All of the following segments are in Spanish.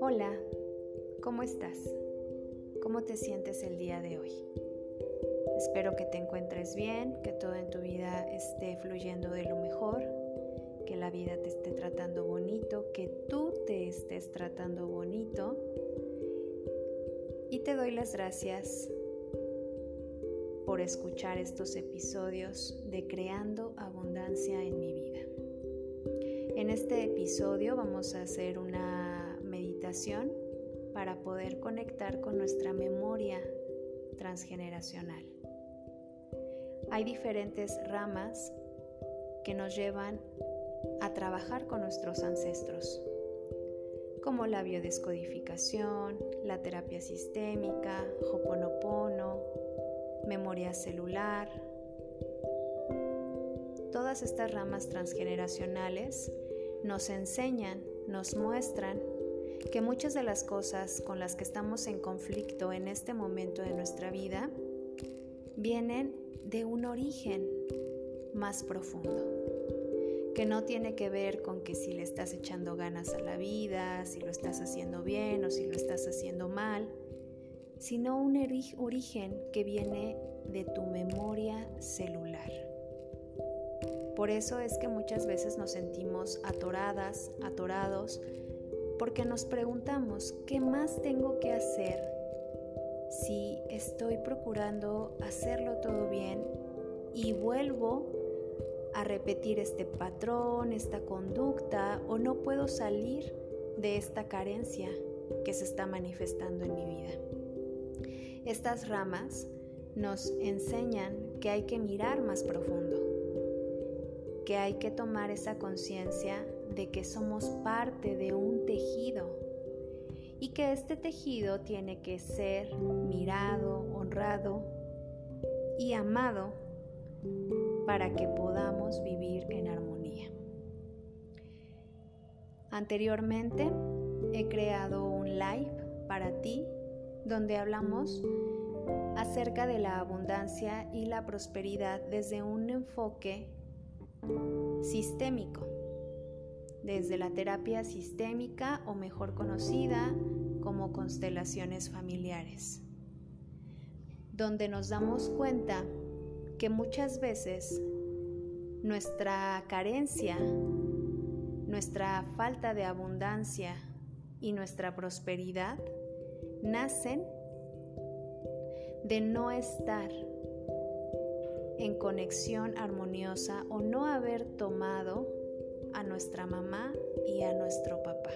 Hola, ¿cómo estás? ¿Cómo te sientes el día de hoy? Espero que te encuentres bien, que todo en tu vida esté fluyendo de lo mejor, que la vida te esté tratando bonito, que tú te estés tratando bonito. Y te doy las gracias por escuchar estos episodios de Creando Abundancia en mi vida. En este episodio vamos a hacer una meditación para poder conectar con nuestra memoria transgeneracional. Hay diferentes ramas que nos llevan a trabajar con nuestros ancestros, como la biodescodificación, la terapia sistémica, Hoponopono, memoria celular. Todas estas ramas transgeneracionales nos enseñan, nos muestran que muchas de las cosas con las que estamos en conflicto en este momento de nuestra vida vienen de un origen más profundo, que no tiene que ver con que si le estás echando ganas a la vida, si lo estás haciendo bien o si lo estás haciendo mal, sino un origen que viene de tu memoria celular. Por eso es que muchas veces nos sentimos atoradas, atorados, porque nos preguntamos, ¿qué más tengo que hacer si estoy procurando hacerlo todo bien y vuelvo a repetir este patrón, esta conducta o no puedo salir de esta carencia que se está manifestando en mi vida? Estas ramas nos enseñan que hay que mirar más profundo, que hay que tomar esa conciencia de que somos parte de un tejido y que este tejido tiene que ser mirado, honrado y amado para que podamos vivir en armonía. Anteriormente he creado un live para ti donde hablamos acerca de la abundancia y la prosperidad desde un enfoque sistémico, desde la terapia sistémica o mejor conocida como constelaciones familiares, donde nos damos cuenta que muchas veces nuestra carencia, nuestra falta de abundancia y nuestra prosperidad nacen de no estar en conexión armoniosa o no haber tomado a nuestra mamá y a nuestro papá.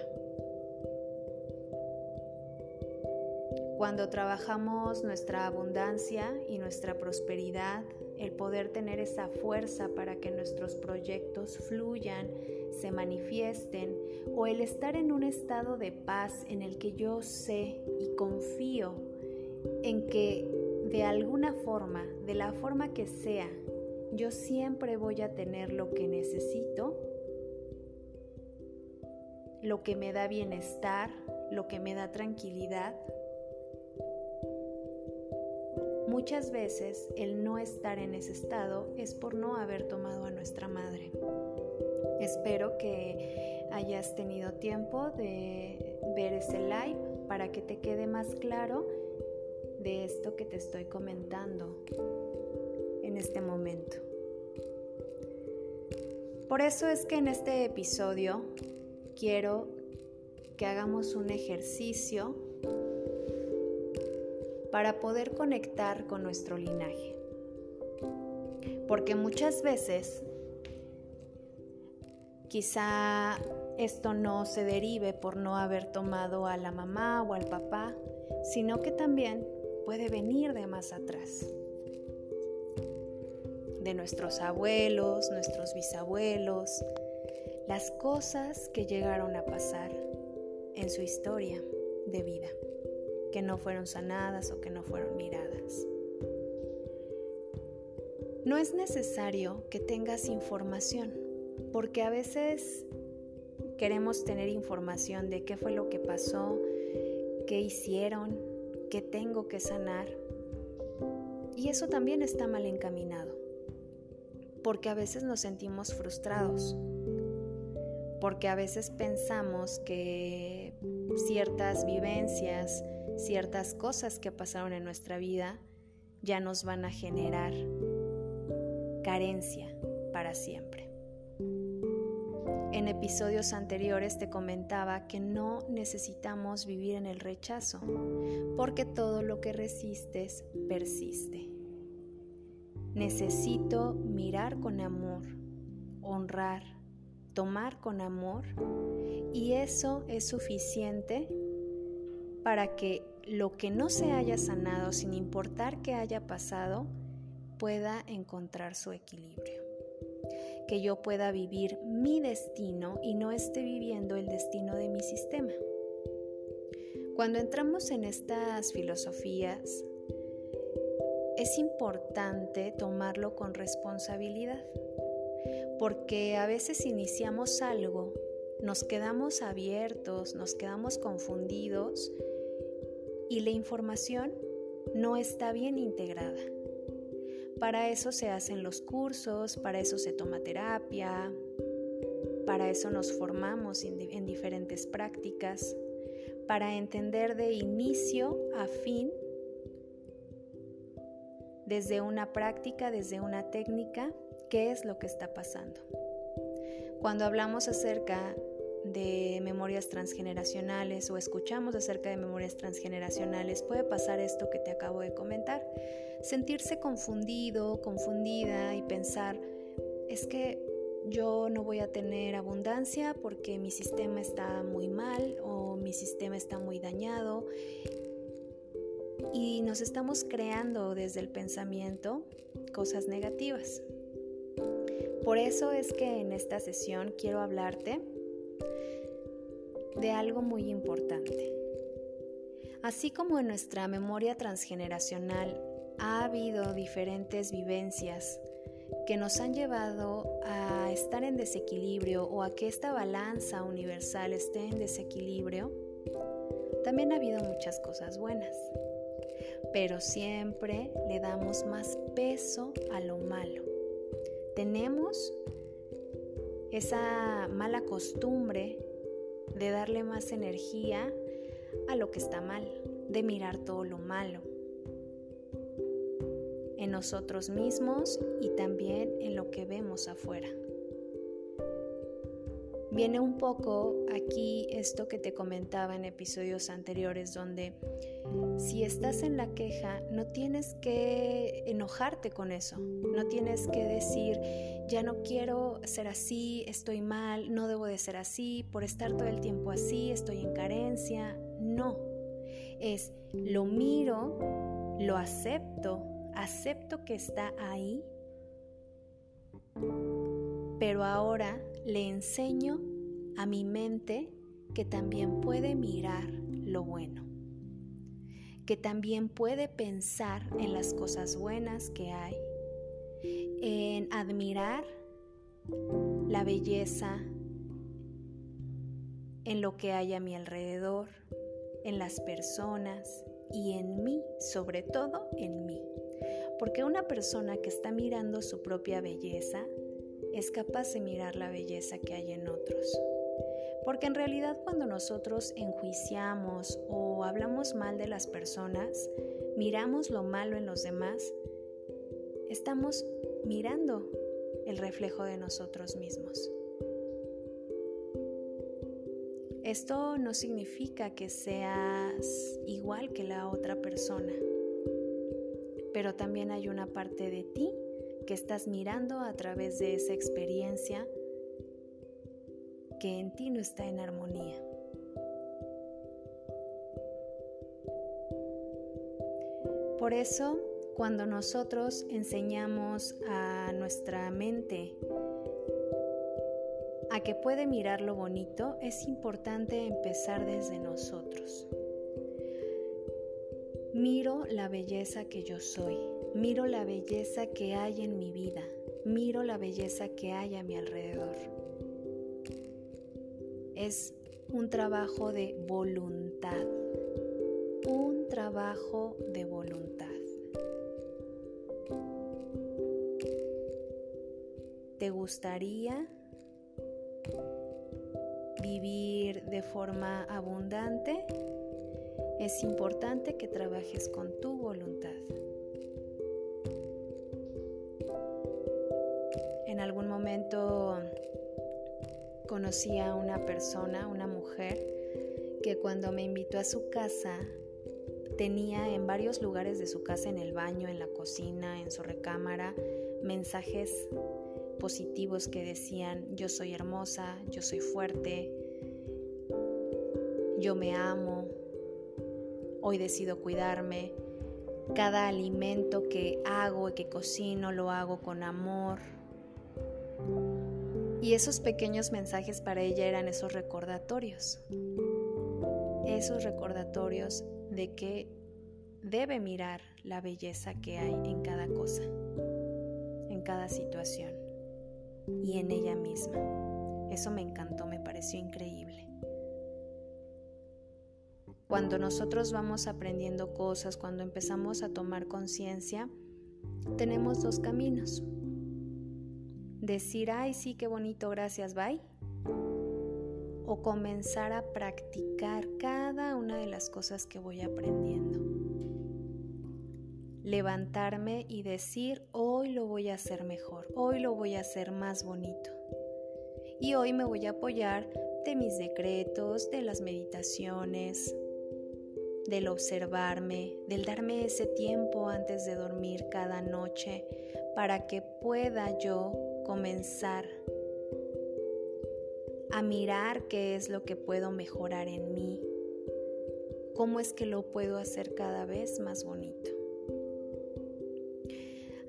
Cuando trabajamos nuestra abundancia y nuestra prosperidad, el poder tener esa fuerza para que nuestros proyectos fluyan, se manifiesten, o el estar en un estado de paz en el que yo sé y confío en que de alguna forma, de la forma que sea, yo siempre voy a tener lo que necesito, lo que me da bienestar, lo que me da tranquilidad, Muchas veces el no estar en ese estado es por no haber tomado a nuestra madre. Espero que hayas tenido tiempo de ver ese live para que te quede más claro de esto que te estoy comentando en este momento. Por eso es que en este episodio quiero que hagamos un ejercicio para poder conectar con nuestro linaje. Porque muchas veces quizá esto no se derive por no haber tomado a la mamá o al papá, sino que también puede venir de más atrás. De nuestros abuelos, nuestros bisabuelos, las cosas que llegaron a pasar en su historia de vida que no fueron sanadas o que no fueron miradas. No es necesario que tengas información, porque a veces queremos tener información de qué fue lo que pasó, qué hicieron, qué tengo que sanar. Y eso también está mal encaminado. porque a veces nos sentimos frustrados, porque a veces pensamos que ciertas vivencias, ciertas cosas que pasaron en nuestra vida ya nos van a generar carencia para siempre. En episodios anteriores te comentaba que no necesitamos vivir en el rechazo, porque todo lo que resistes persiste. Necesito mirar con amor, honrar, tomar con amor, y eso es suficiente para que lo que no se haya sanado, sin importar qué haya pasado, pueda encontrar su equilibrio. Que yo pueda vivir mi destino y no esté viviendo el destino de mi sistema. Cuando entramos en estas filosofías, es importante tomarlo con responsabilidad, porque a veces iniciamos algo, nos quedamos abiertos, nos quedamos confundidos y la información no está bien integrada. Para eso se hacen los cursos, para eso se toma terapia, para eso nos formamos en diferentes prácticas, para entender de inicio a fin, desde una práctica, desde una técnica, qué es lo que está pasando. Cuando hablamos acerca de memorias transgeneracionales o escuchamos acerca de memorias transgeneracionales, puede pasar esto que te acabo de comentar sentirse confundido, confundida y pensar, es que yo no voy a tener abundancia porque mi sistema está muy mal o mi sistema está muy dañado. Y nos estamos creando desde el pensamiento cosas negativas. Por eso es que en esta sesión quiero hablarte de algo muy importante. Así como en nuestra memoria transgeneracional ha habido diferentes vivencias que nos han llevado a estar en desequilibrio o a que esta balanza universal esté en desequilibrio, también ha habido muchas cosas buenas. Pero siempre le damos más peso a lo malo. Tenemos esa mala costumbre de darle más energía a lo que está mal, de mirar todo lo malo en nosotros mismos y también en lo que vemos afuera. Viene un poco aquí esto que te comentaba en episodios anteriores, donde si estás en la queja, no tienes que enojarte con eso, no tienes que decir, ya no quiero ser así, estoy mal, no debo de ser así, por estar todo el tiempo así, estoy en carencia. No, es lo miro, lo acepto, acepto que está ahí, pero ahora le enseño a mi mente que también puede mirar lo bueno, que también puede pensar en las cosas buenas que hay, en admirar la belleza en lo que hay a mi alrededor, en las personas y en mí, sobre todo en mí. Porque una persona que está mirando su propia belleza es capaz de mirar la belleza que hay en otros. Porque en realidad cuando nosotros enjuiciamos o hablamos mal de las personas, miramos lo malo en los demás, estamos mirando el reflejo de nosotros mismos. Esto no significa que seas igual que la otra persona pero también hay una parte de ti que estás mirando a través de esa experiencia que en ti no está en armonía. Por eso, cuando nosotros enseñamos a nuestra mente a que puede mirar lo bonito, es importante empezar desde nosotros. Miro la belleza que yo soy, miro la belleza que hay en mi vida, miro la belleza que hay a mi alrededor. Es un trabajo de voluntad, un trabajo de voluntad. te gustaría vivir de forma abundante, es importante que trabajes con tu voluntad. Momento conocí a una persona, una mujer, que cuando me invitó a su casa tenía en varios lugares de su casa, en el baño, en la cocina, en su recámara, mensajes positivos que decían, yo soy hermosa, yo soy fuerte, yo me amo, hoy decido cuidarme, cada alimento que hago y que cocino lo hago con amor. Y esos pequeños mensajes para ella eran esos recordatorios, esos recordatorios de que debe mirar la belleza que hay en cada cosa, en cada situación y en ella misma. Eso me encantó, me pareció increíble. Cuando nosotros vamos aprendiendo cosas, cuando empezamos a tomar conciencia, tenemos dos caminos. Decir, ay, sí, qué bonito, gracias, bye. O comenzar a practicar cada una de las cosas que voy aprendiendo. Levantarme y decir, hoy lo voy a hacer mejor, hoy lo voy a hacer más bonito. Y hoy me voy a apoyar de mis decretos, de las meditaciones, del observarme, del darme ese tiempo antes de dormir cada noche para que pueda yo comenzar a mirar qué es lo que puedo mejorar en mí, cómo es que lo puedo hacer cada vez más bonito.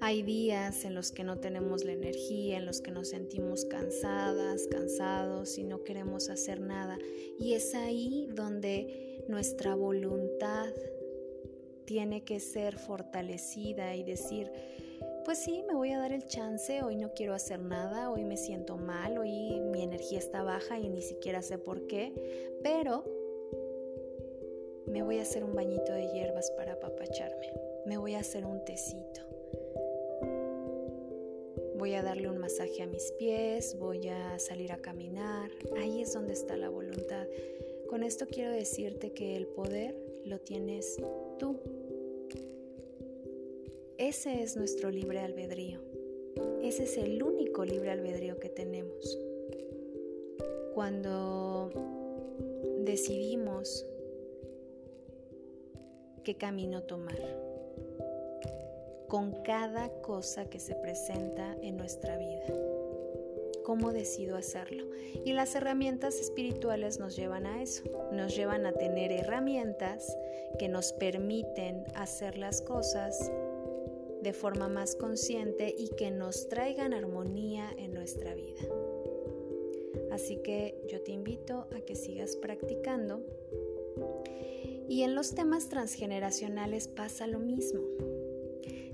Hay días en los que no tenemos la energía, en los que nos sentimos cansadas, cansados y no queremos hacer nada. Y es ahí donde nuestra voluntad tiene que ser fortalecida y decir, pues sí, me voy a dar el chance, hoy no quiero hacer nada, hoy me siento mal, hoy mi energía está baja y ni siquiera sé por qué, pero me voy a hacer un bañito de hierbas para apapacharme, me voy a hacer un tecito voy a darle un masaje a mis pies, voy a salir a caminar. Ahí es donde está la voluntad. Con esto quiero decirte que el poder lo tienes tú. Ese es nuestro libre albedrío. Ese es el único libre albedrío que tenemos. Cuando decidimos qué camino tomar con cada cosa que se presenta en nuestra vida. ¿Cómo decido hacerlo? Y las herramientas espirituales nos llevan a eso, nos llevan a tener herramientas que nos permiten hacer las cosas de forma más consciente y que nos traigan armonía en nuestra vida. Así que yo te invito a que sigas practicando. Y en los temas transgeneracionales pasa lo mismo.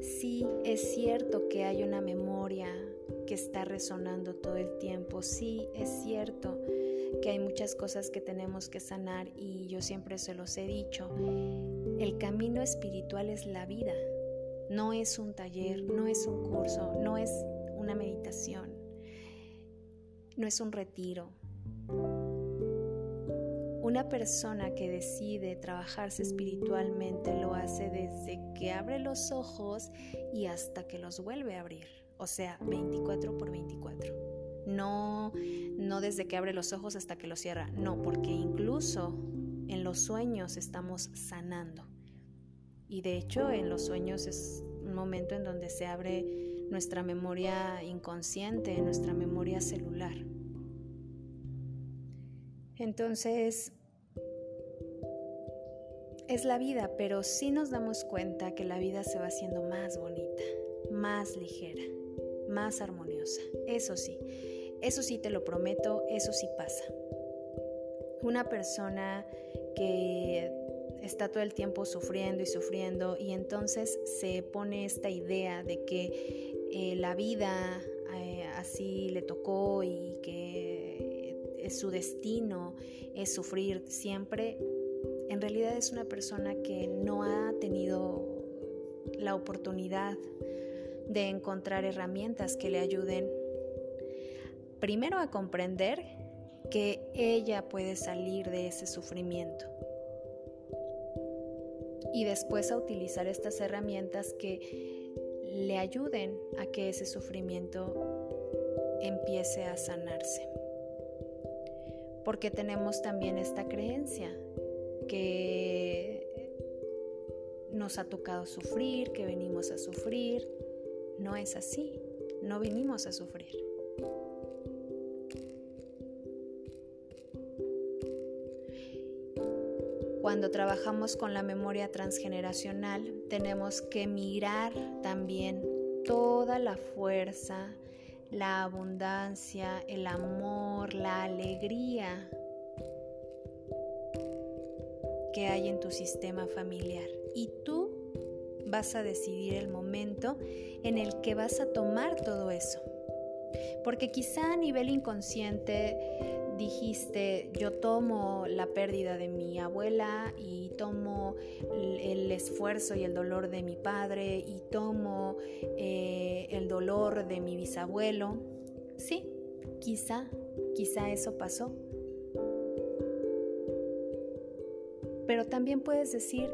Sí, es cierto que hay una memoria que está resonando todo el tiempo. Sí, es cierto que hay muchas cosas que tenemos que sanar y yo siempre se los he dicho. El camino espiritual es la vida. No es un taller, no es un curso, no es una meditación, no es un retiro. Una persona que decide trabajarse espiritualmente lo hace desde que abre los ojos y hasta que los vuelve a abrir, o sea, 24 por 24. No, no desde que abre los ojos hasta que los cierra, no, porque incluso en los sueños estamos sanando. Y de hecho en los sueños es un momento en donde se abre nuestra memoria inconsciente, nuestra memoria celular. Entonces, es la vida, pero sí nos damos cuenta que la vida se va haciendo más bonita, más ligera, más armoniosa. Eso sí, eso sí te lo prometo, eso sí pasa. Una persona que está todo el tiempo sufriendo y sufriendo y entonces se pone esta idea de que eh, la vida eh, así le tocó y que su destino es sufrir siempre, en realidad es una persona que no ha tenido la oportunidad de encontrar herramientas que le ayuden primero a comprender que ella puede salir de ese sufrimiento y después a utilizar estas herramientas que le ayuden a que ese sufrimiento empiece a sanarse. Porque tenemos también esta creencia que nos ha tocado sufrir, que venimos a sufrir. No es así, no venimos a sufrir. Cuando trabajamos con la memoria transgeneracional, tenemos que mirar también toda la fuerza, la abundancia, el amor, la alegría que hay en tu sistema familiar. Y tú vas a decidir el momento en el que vas a tomar todo eso. Porque quizá a nivel inconsciente dijiste, yo tomo la pérdida de mi abuela y tomo el esfuerzo y el dolor de mi padre y tomo eh, el dolor de mi bisabuelo. Sí, quizá, quizá eso pasó. Pero también puedes decir,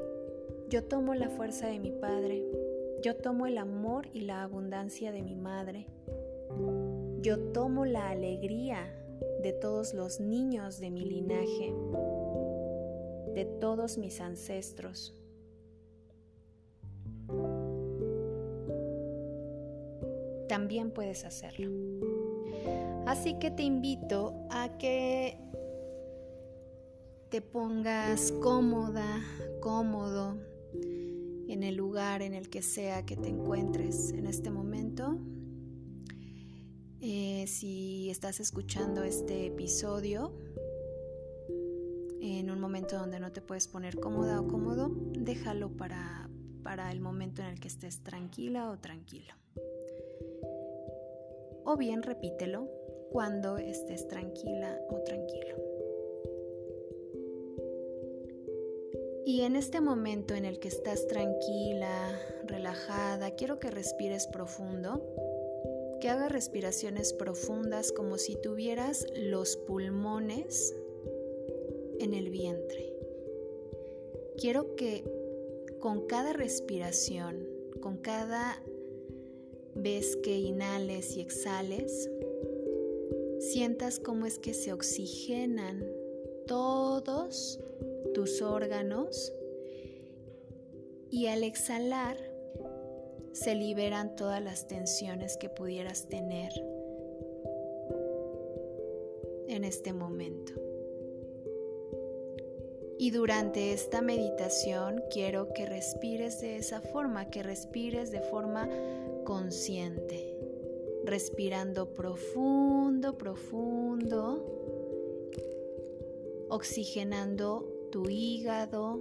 yo tomo la fuerza de mi padre, yo tomo el amor y la abundancia de mi madre, yo tomo la alegría de todos los niños de mi linaje, de todos mis ancestros. También puedes hacerlo. Así que te invito a que te pongas cómoda, cómodo en el lugar en el que sea que te encuentres en este momento eh, si estás escuchando este episodio en un momento donde no te puedes poner cómoda o cómodo, déjalo para, para el momento en el que estés tranquila o tranquilo. O bien repítelo cuando estés tranquila o tranquilo. Y en este momento en el que estás tranquila, relajada, quiero que respires profundo que hagas respiraciones profundas como si tuvieras los pulmones en el vientre. Quiero que con cada respiración, con cada vez que inhales y exhales, sientas cómo es que se oxigenan todos tus órganos y al exhalar se liberan todas las tensiones que pudieras tener en este momento. Y durante esta meditación quiero que respires de esa forma, que respires de forma consciente, respirando profundo, profundo, oxigenando tu hígado,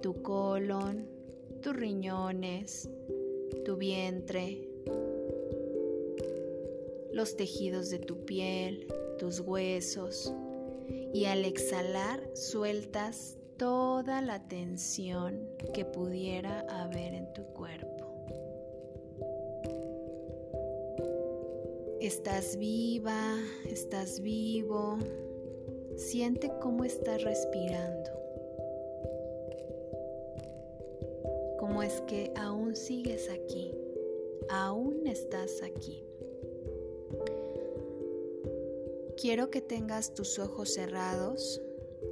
tu colon, tus riñones, tu vientre, los tejidos de tu piel, tus huesos y al exhalar sueltas toda la tensión que pudiera haber en tu cuerpo. Estás viva, estás vivo, siente cómo estás respirando. Que aún sigues aquí, aún estás aquí. Quiero que tengas tus ojos cerrados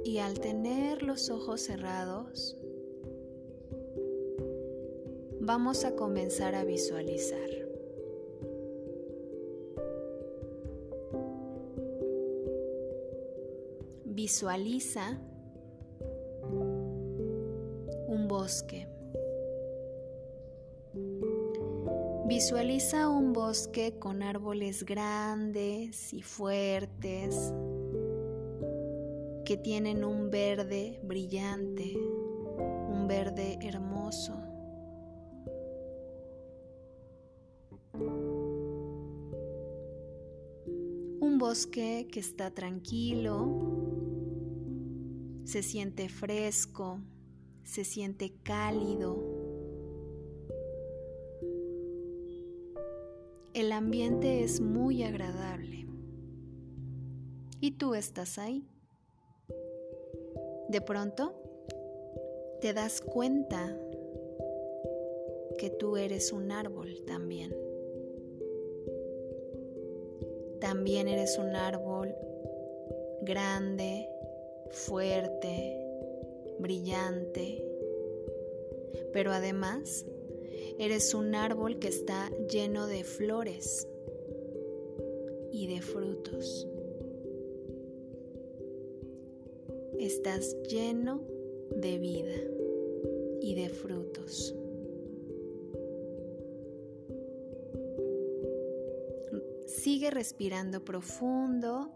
y al tener los ojos cerrados, vamos a comenzar a visualizar. Visualiza un bosque. Visualiza un bosque con árboles grandes y fuertes que tienen un verde brillante, un verde hermoso. Un bosque que está tranquilo, se siente fresco, se siente cálido ambiente es muy agradable. y tú estás ahí. De pronto, te das cuenta que tú eres un árbol también. También eres un árbol grande, fuerte, brillante, pero además eres un árbol que está lleno de flores y de frutos. Estás lleno de vida y de frutos. Sigue respirando profundo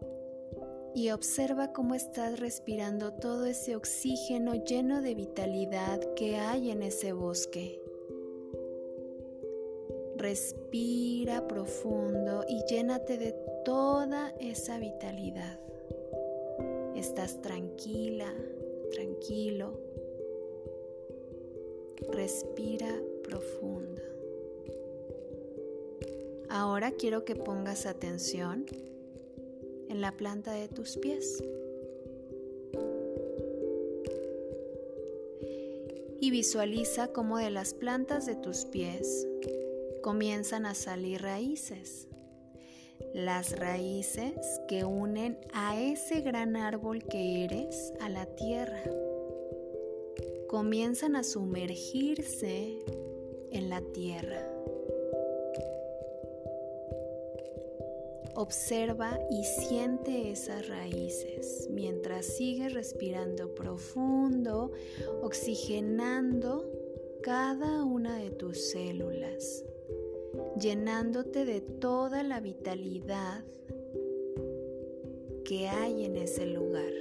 y observa cómo estás respirando todo ese oxígeno lleno de vitalidad que hay en ese bosque. Respira profundo y llénate de toda esa vitalidad. Estás tranquila, tranquilo. Respira profundo. Ahora quiero que pongas atención en la planta de tus pies. Y visualiza cómo de las plantas de tus pies comienzan a salir raíces. Las raíces que unen a ese gran árbol que eres a la tierra. Comienzan a sumergirse en la tierra. Observa y siente esas raíces mientras sigues respirando profundo, oxigenando cada una de tus células, llenándote de toda la vitalidad que hay en ese lugar.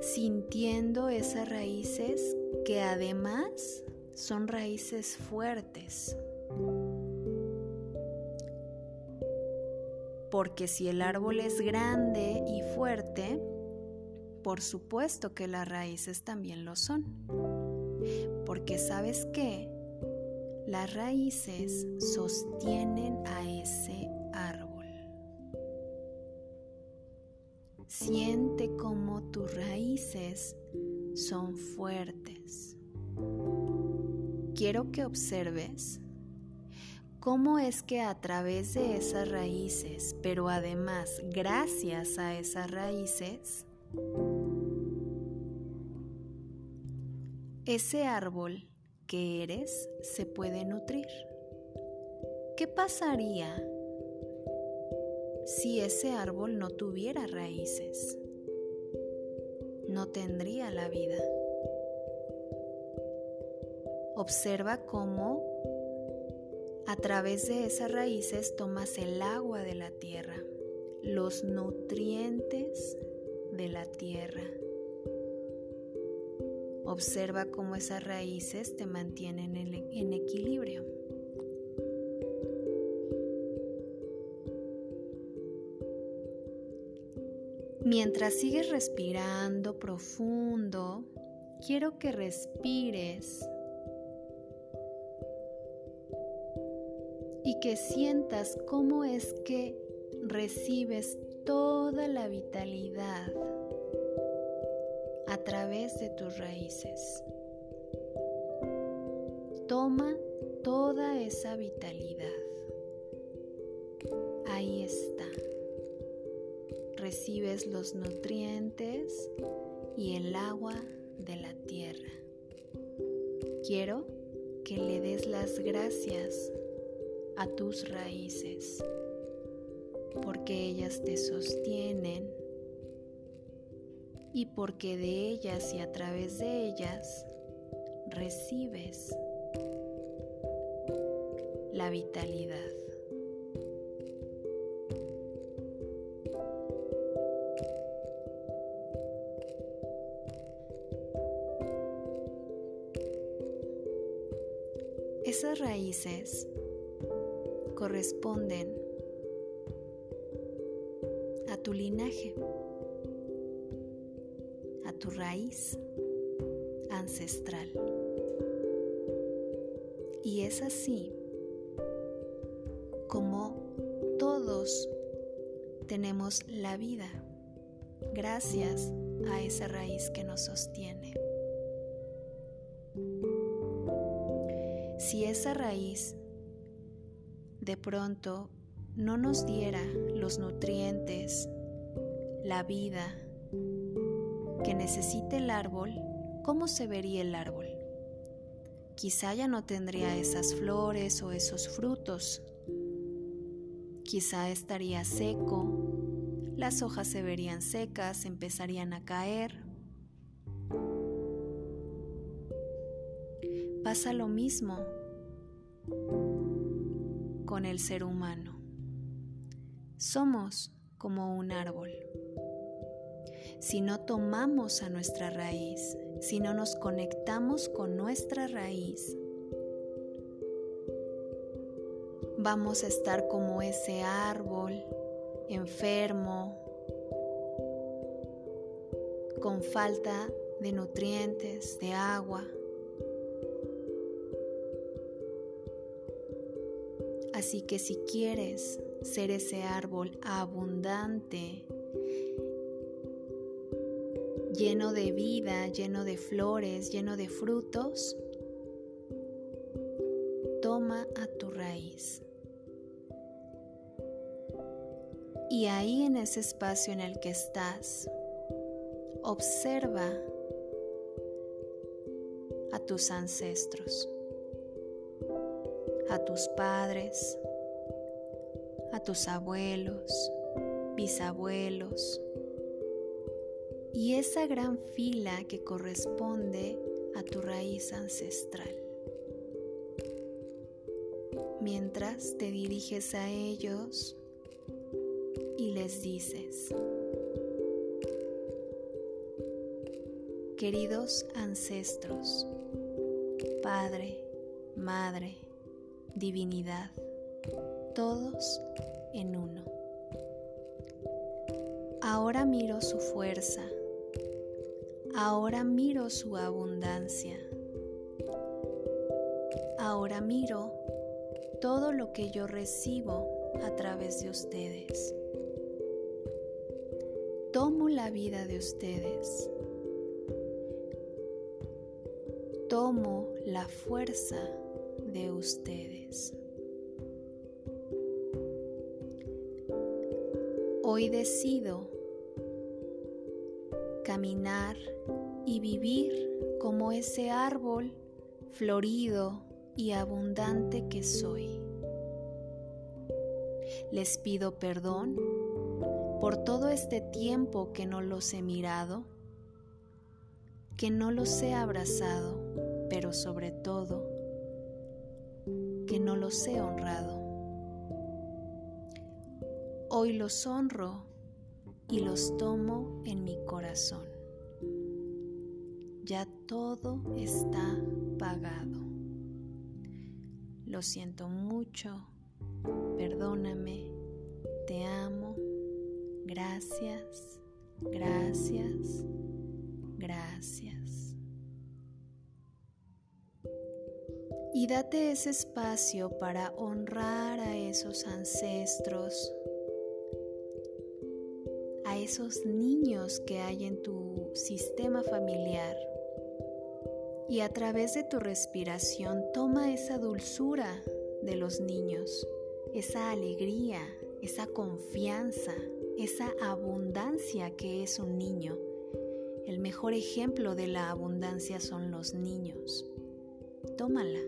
Sintiendo esas raíces que además son raíces fuertes. porque si el árbol es grande y fuerte, por supuesto que las raíces también lo son. Porque sabes qué? Las raíces sostienen a ese árbol. Siente cómo tus raíces son fuertes. Quiero que observes cómo es que a través de esas raíces, pero además gracias a esas raíces, ese árbol que eres se puede nutrir. ¿Qué pasaría si ese árbol no tuviera raíces? No tendría la vida. Observa cómo a través de esas raíces tomas el agua de la tierra, los nutrientes de la tierra. Observa cómo esas raíces te mantienen en equilibrio. Mientras sigues respirando profundo, quiero que respires y que sientas cómo es que recibes toda la vitalidad de tus raíces. Toma toda esa vitalidad. Ahí está. Recibes los nutrientes y el agua de la tierra. Quiero que le des las gracias a tus raíces, porque ellas te sostienen y porque de ellas y a través de ellas recibes la vitalidad. Esas raíces corresponden a tu linaje, tu raíz ancestral. Y es así como todos tenemos la vida gracias a esa raíz que nos sostiene. Si esa raíz de pronto no nos diera los nutrientes, la vida que necesita el árbol, ¿cómo se vería el árbol? Quizá ya no tendría esas flores o esos frutos. Quizá estaría seco, las hojas se verían secas, empezarían a caer. Pasa lo mismo con el ser humano. Somos como un árbol. Si no tomamos a nuestra raíz, si no nos conectamos con nuestra raíz, vamos a estar como ese árbol enfermo, con falta de nutrientes, de agua. Así que si quieres ser ese árbol abundante, lleno de vida, lleno de flores, lleno de frutos, toma a tu raíz. Y ahí en ese espacio en el que estás, observa a tus ancestros, a tus padres, a tus abuelos, bisabuelos y esa gran fila que corresponde a tu raíz ancestral. Mientras te diriges a ellos, y les dices, queridos ancestros, Padre, Madre, Divinidad, todos en uno. Ahora miro su fuerza, ahora miro su abundancia, ahora miro todo lo que yo recibo a través de ustedes tomo la vida de ustedes. Tomo la fuerza de ustedes. Hoy decido caminar y vivir como ese árbol florido y abundante que soy. Les pido perdón por todo este tiempo que no los he mirado, que no los he abrazado, pero sobre todo que no los he honrado. Hoy los honro y los tomo en mi corazón. Ya todo está pagado. Lo siento mucho, perdóname, te amo Gracias, gracias, gracias. Y date ese espacio para honrar a esos ancestros, esos niños que hay en tu sistema familiar. Y a través de tu respiración toma esa dulzura de los niños, esa alegría, esa confianza, esa abundancia que es un niño. El mejor ejemplo de la abundancia son los niños. Tómala.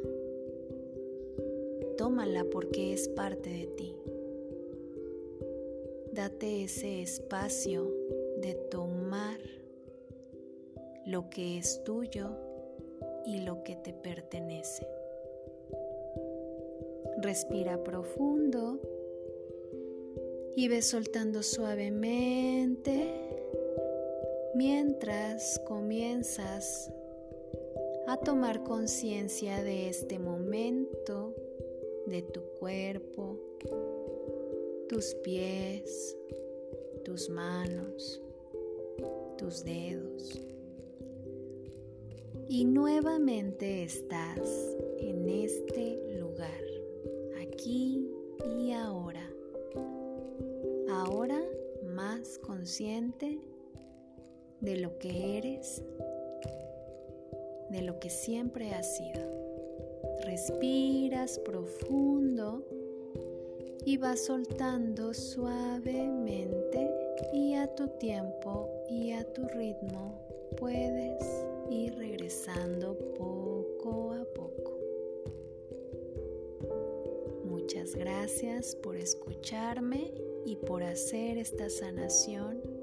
Tómala porque es parte de ti. Date ese espacio de tomar lo que es tuyo y lo que te pertenece. Respira profundo y ves soltando suavemente mientras comienzas a tomar conciencia de este momento, de tu cuerpo, tus pies, tus manos, tus dedos. Y nuevamente estás en este lugar, aquí y ahora ahora consciente de lo que eres, de lo que siempre has sido. Respiras profundo y vas soltando suavemente y a tu tiempo y a tu ritmo puedes ir regresando poco a poco. Muchas gracias por escucharme y por hacer esta sanación